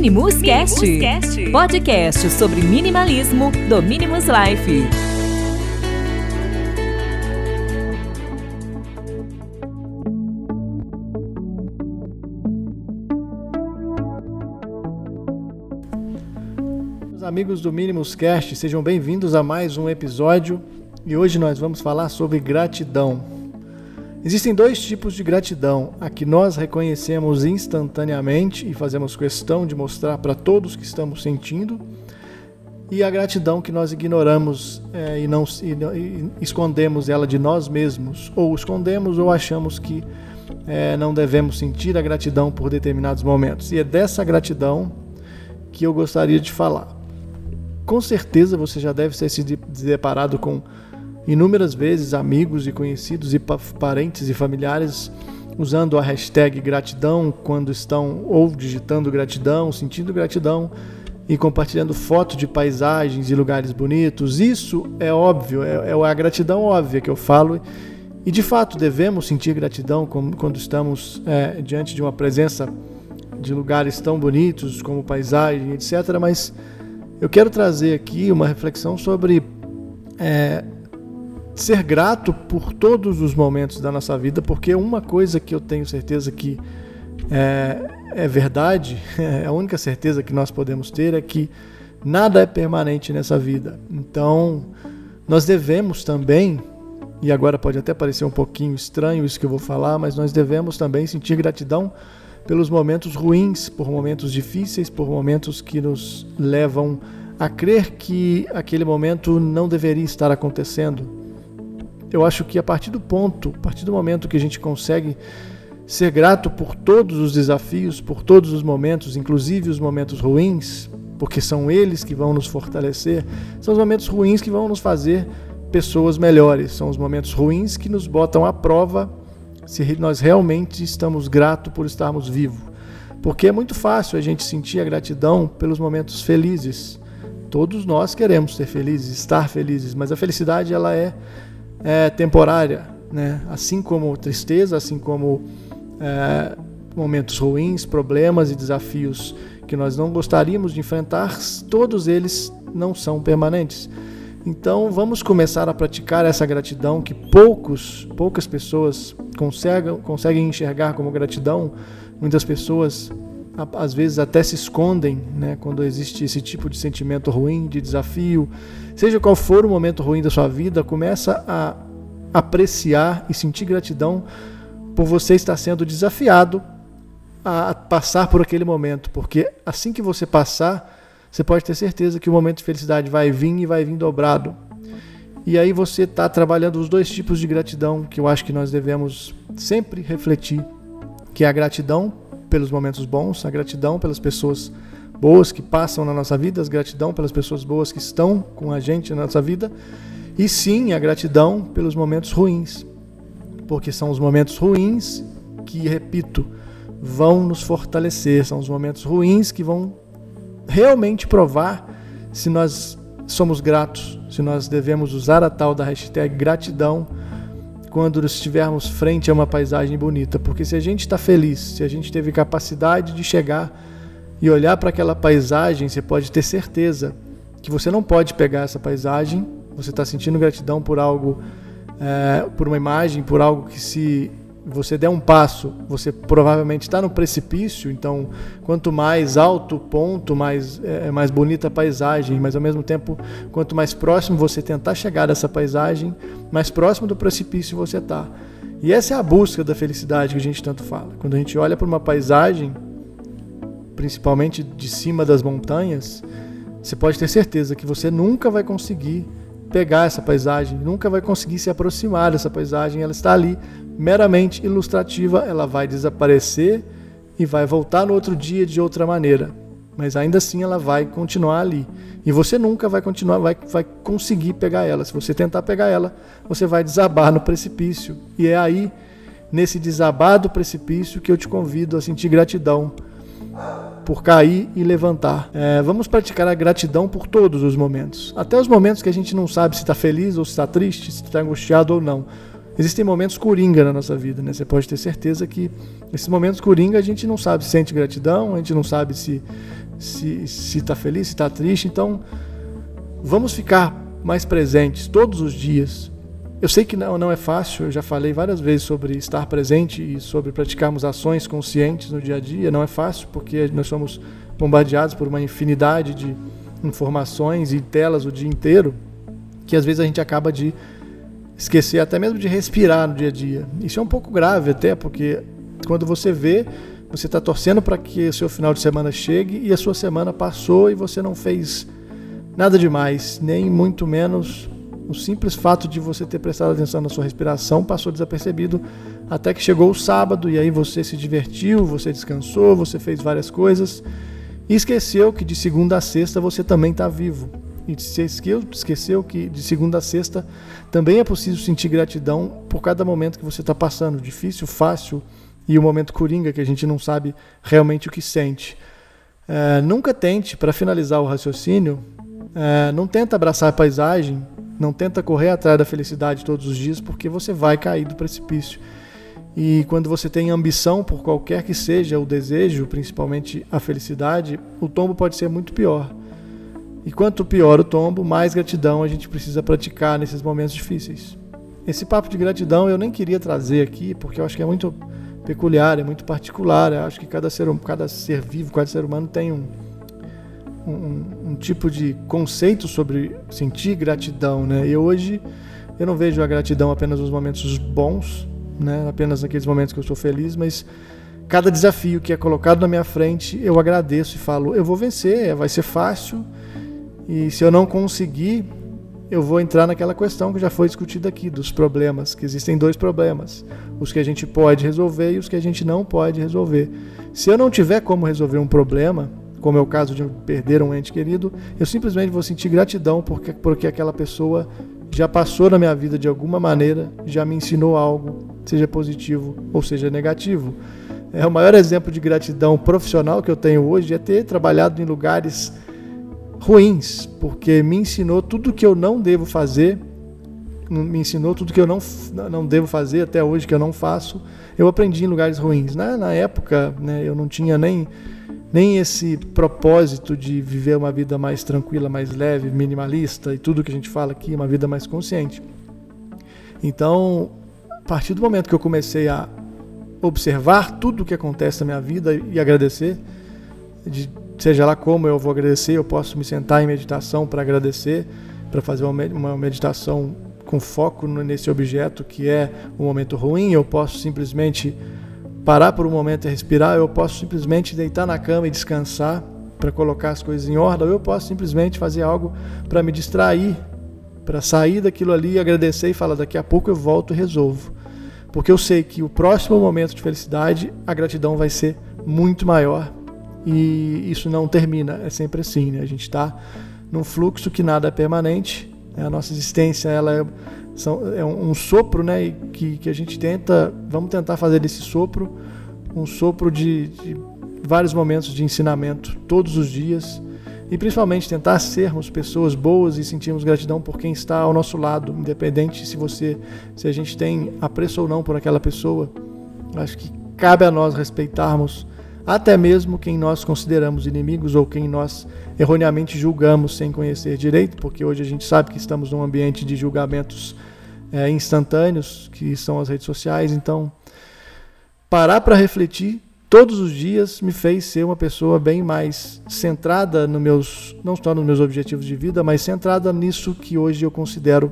Minimus, Cast, Cast, podcast sobre minimalismo do Minimus Life. Meus amigos do Minimus Cast, sejam bem-vindos a mais um episódio e hoje nós vamos falar sobre gratidão. Existem dois tipos de gratidão: a que nós reconhecemos instantaneamente e fazemos questão de mostrar para todos que estamos sentindo, e a gratidão que nós ignoramos é, e, não, e, e, escondemos ela de nós mesmos, ou escondemos ou achamos que é, não devemos sentir a gratidão por determinados momentos. E é dessa gratidão que eu gostaria de falar. Com certeza você já deve ter se deparado com inúmeras vezes amigos e conhecidos e parentes e familiares usando a hashtag gratidão quando estão ou digitando gratidão, sentindo gratidão e compartilhando fotos de paisagens e lugares bonitos. Isso é óbvio, é, é a gratidão óbvia que eu falo. E de fato devemos sentir gratidão quando estamos é, diante de uma presença de lugares tão bonitos como paisagem, etc. Mas eu quero trazer aqui uma reflexão sobre é, ser grato por todos os momentos da nossa vida, porque uma coisa que eu tenho certeza que é, é verdade, é a única certeza que nós podemos ter é que nada é permanente nessa vida. Então, nós devemos também, e agora pode até parecer um pouquinho estranho isso que eu vou falar, mas nós devemos também sentir gratidão pelos momentos ruins, por momentos difíceis, por momentos que nos levam a crer que aquele momento não deveria estar acontecendo eu acho que a partir do ponto, a partir do momento que a gente consegue ser grato por todos os desafios, por todos os momentos, inclusive os momentos ruins, porque são eles que vão nos fortalecer, são os momentos ruins que vão nos fazer pessoas melhores, são os momentos ruins que nos botam à prova se nós realmente estamos gratos por estarmos vivos. Porque é muito fácil a gente sentir a gratidão pelos momentos felizes. Todos nós queremos ser felizes, estar felizes, mas a felicidade ela é é temporária, né? assim como tristeza, assim como é, momentos ruins, problemas e desafios que nós não gostaríamos de enfrentar, todos eles não são permanentes. Então vamos começar a praticar essa gratidão que poucos, poucas pessoas conseguem, conseguem enxergar como gratidão. Muitas pessoas às vezes até se escondem né, quando existe esse tipo de sentimento ruim, de desafio. Seja qual for o momento ruim da sua vida, começa a apreciar e sentir gratidão por você estar sendo desafiado a passar por aquele momento, porque assim que você passar, você pode ter certeza que o momento de felicidade vai vir e vai vir dobrado. E aí você está trabalhando os dois tipos de gratidão que eu acho que nós devemos sempre refletir, que é a gratidão pelos momentos bons, a gratidão pelas pessoas boas que passam na nossa vida, a gratidão pelas pessoas boas que estão com a gente na nossa vida, e sim a gratidão pelos momentos ruins, porque são os momentos ruins que, repito, vão nos fortalecer, são os momentos ruins que vão realmente provar se nós somos gratos, se nós devemos usar a tal da hashtag gratidão quando estivermos frente a uma paisagem bonita, porque se a gente está feliz, se a gente teve capacidade de chegar e olhar para aquela paisagem, você pode ter certeza que você não pode pegar essa paisagem, você está sentindo gratidão por algo, é, por uma imagem, por algo que se você der um passo, você provavelmente está no precipício, então quanto mais alto o ponto, mais, é, mais bonita a paisagem, mas ao mesmo tempo, quanto mais próximo você tentar chegar dessa paisagem, mais próximo do precipício você está. E essa é a busca da felicidade que a gente tanto fala. Quando a gente olha para uma paisagem, principalmente de cima das montanhas, você pode ter certeza que você nunca vai conseguir pegar essa paisagem, nunca vai conseguir se aproximar dessa paisagem, ela está ali meramente ilustrativa, ela vai desaparecer e vai voltar no outro dia de outra maneira. Mas ainda assim ela vai continuar ali. E você nunca vai continuar, vai, vai conseguir pegar ela. Se você tentar pegar ela, você vai desabar no precipício. E é aí, nesse desabar do precipício, que eu te convido a sentir gratidão por cair e levantar. É, vamos praticar a gratidão por todos os momentos, até os momentos que a gente não sabe se está feliz ou se está triste, se está angustiado ou não. Existem momentos coringa na nossa vida, né? Você pode ter certeza que esses momentos coringa a gente não sabe se sente gratidão, a gente não sabe se se está feliz, se está triste. Então, vamos ficar mais presentes todos os dias. Eu sei que não, não é fácil, eu já falei várias vezes sobre estar presente e sobre praticarmos ações conscientes no dia a dia. Não é fácil porque nós somos bombardeados por uma infinidade de informações e telas o dia inteiro que às vezes a gente acaba de esquecer até mesmo de respirar no dia a dia. Isso é um pouco grave até, porque quando você vê, você está torcendo para que o seu final de semana chegue e a sua semana passou e você não fez nada demais, nem muito menos o simples fato de você ter prestado atenção na sua respiração passou desapercebido até que chegou o sábado e aí você se divertiu, você descansou, você fez várias coisas e esqueceu que de segunda a sexta você também está vivo. E esqueceu que de segunda a sexta também é possível sentir gratidão por cada momento que você está passando, difícil, fácil e o momento coringa que a gente não sabe realmente o que sente. É, nunca tente, para finalizar o raciocínio, é, não tenta abraçar a paisagem, não tenta correr atrás da felicidade todos os dias, porque você vai cair do precipício. E quando você tem ambição por qualquer que seja o desejo, principalmente a felicidade, o tombo pode ser muito pior. E quanto pior o tombo, mais gratidão a gente precisa praticar nesses momentos difíceis. Esse papo de gratidão eu nem queria trazer aqui, porque eu acho que é muito peculiar, é muito particular. Eu acho que cada ser, cada ser vivo, cada ser humano tem um, um, um tipo de conceito sobre sentir gratidão. Né? E hoje eu não vejo a gratidão apenas nos momentos bons, né? apenas naqueles momentos que eu estou feliz, mas cada desafio que é colocado na minha frente, eu agradeço e falo: eu vou vencer, vai ser fácil e se eu não conseguir, eu vou entrar naquela questão que já foi discutida aqui, dos problemas, que existem dois problemas: os que a gente pode resolver e os que a gente não pode resolver. Se eu não tiver como resolver um problema, como é o caso de perder um ente querido, eu simplesmente vou sentir gratidão porque, porque aquela pessoa já passou na minha vida de alguma maneira, já me ensinou algo, seja positivo ou seja negativo. É o maior exemplo de gratidão profissional que eu tenho hoje é ter trabalhado em lugares ruins, porque me ensinou tudo que eu não devo fazer, me ensinou tudo que eu não, não devo fazer até hoje, que eu não faço. Eu aprendi em lugares ruins. Na, na época, né, eu não tinha nem, nem esse propósito de viver uma vida mais tranquila, mais leve, minimalista e tudo que a gente fala aqui, uma vida mais consciente. Então, a partir do momento que eu comecei a observar tudo o que acontece na minha vida e agradecer, de seja lá como eu vou agradecer, eu posso me sentar em meditação para agradecer, para fazer uma meditação com foco nesse objeto que é um momento ruim, eu posso simplesmente parar por um momento e respirar, eu posso simplesmente deitar na cama e descansar para colocar as coisas em ordem, ou eu posso simplesmente fazer algo para me distrair, para sair daquilo ali agradecer e falar daqui a pouco eu volto e resolvo. Porque eu sei que o próximo momento de felicidade, a gratidão vai ser muito maior e isso não termina, é sempre assim, né? A gente está num fluxo que nada é permanente? A nossa existência ela é, são, é um, um, sopro, né? E que, que a gente tenta, vamos tentar fazer desse sopro um sopro de, de vários momentos de ensinamento todos os dias e principalmente tentar sermos pessoas boas e sentirmos gratidão por quem está ao nosso lado, independente se você, se a gente tem apreço ou não por aquela pessoa. Acho que cabe a nós respeitarmos até mesmo quem nós consideramos inimigos ou quem nós erroneamente julgamos sem conhecer direito, porque hoje a gente sabe que estamos num ambiente de julgamentos é, instantâneos, que são as redes sociais. Então, parar para refletir todos os dias me fez ser uma pessoa bem mais centrada nos meus, não só nos meus objetivos de vida, mas centrada nisso que hoje eu considero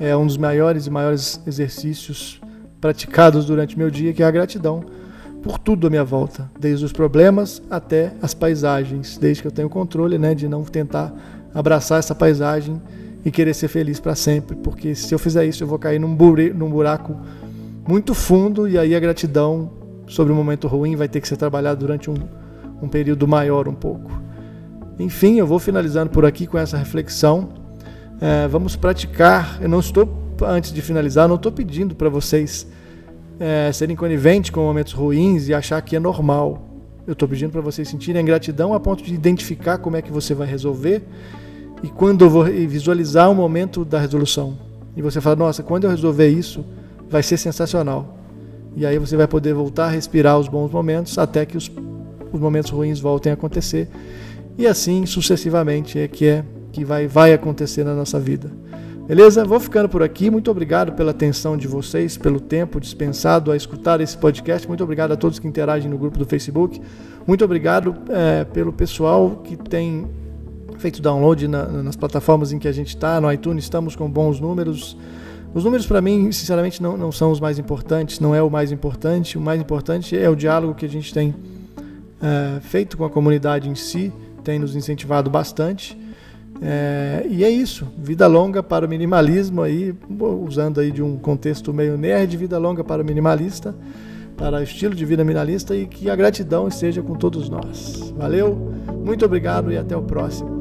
é, um dos maiores e maiores exercícios praticados durante meu dia, que é a gratidão por tudo à minha volta, desde os problemas até as paisagens, desde que eu tenho controle, né, de não tentar abraçar essa paisagem e querer ser feliz para sempre, porque se eu fizer isso eu vou cair num, num buraco muito fundo e aí a gratidão sobre o momento ruim vai ter que ser trabalhada durante um, um período maior um pouco. Enfim, eu vou finalizando por aqui com essa reflexão. É, vamos praticar. Eu não estou, antes de finalizar, não estou pedindo para vocês é, serem coniventes com momentos ruins e achar que é normal. Eu estou pedindo para vocês sentirem a gratidão a ponto de identificar como é que você vai resolver e quando eu vou visualizar o momento da resolução. E você fala, nossa, quando eu resolver isso, vai ser sensacional. E aí você vai poder voltar a respirar os bons momentos até que os, os momentos ruins voltem a acontecer. e assim sucessivamente é que é que vai, vai acontecer na nossa vida. Beleza? Vou ficando por aqui. Muito obrigado pela atenção de vocês, pelo tempo dispensado a escutar esse podcast. Muito obrigado a todos que interagem no grupo do Facebook. Muito obrigado é, pelo pessoal que tem feito download na, nas plataformas em que a gente está. No iTunes estamos com bons números. Os números, para mim, sinceramente, não, não são os mais importantes, não é o mais importante. O mais importante é o diálogo que a gente tem é, feito com a comunidade em si, tem nos incentivado bastante. É, e é isso, vida longa para o minimalismo aí, usando aí de um contexto meio nerd, vida longa para o minimalista, para o estilo de vida minimalista e que a gratidão esteja com todos nós. Valeu, muito obrigado e até o próximo.